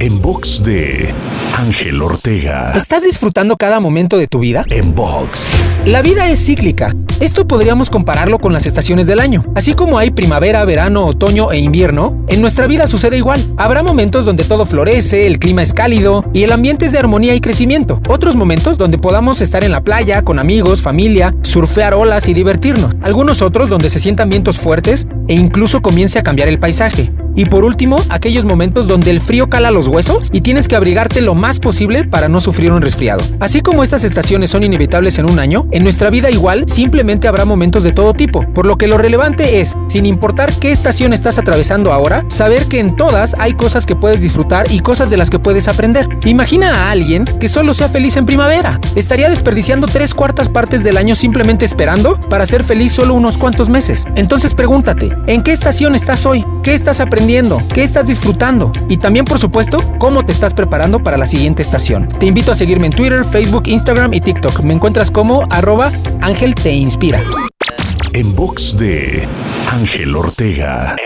En box de Ángel Ortega. ¿Estás disfrutando cada momento de tu vida? En box. La vida es cíclica. Esto podríamos compararlo con las estaciones del año. Así como hay primavera, verano, otoño e invierno, en nuestra vida sucede igual. Habrá momentos donde todo florece, el clima es cálido y el ambiente es de armonía y crecimiento. Otros momentos donde podamos estar en la playa, con amigos, familia, surfear olas y divertirnos. Algunos otros donde se sientan vientos fuertes e incluso comience a cambiar el paisaje. Y por último, aquellos momentos donde el frío cala los huesos y tienes que abrigarte lo más posible para no sufrir un resfriado. Así como estas estaciones son inevitables en un año, en nuestra vida igual simplemente habrá momentos de todo tipo, por lo que lo relevante es, sin importar qué estación estás atravesando ahora, saber que en todas hay cosas que puedes disfrutar y cosas de las que puedes aprender. Imagina a alguien que solo sea feliz en primavera. Estaría desperdiciando tres cuartas partes del año simplemente esperando para ser feliz solo unos cuantos meses. Entonces pregúntate, ¿en qué estación estás hoy? ¿Qué estás aprendiendo? ¿Qué estás disfrutando? Y también, por supuesto, cómo te estás preparando para la siguiente estación. Te invito a seguirme en Twitter, Facebook, Instagram y TikTok. Me encuentras como arroba Ángel Te Inspira. En box de Ángel Ortega.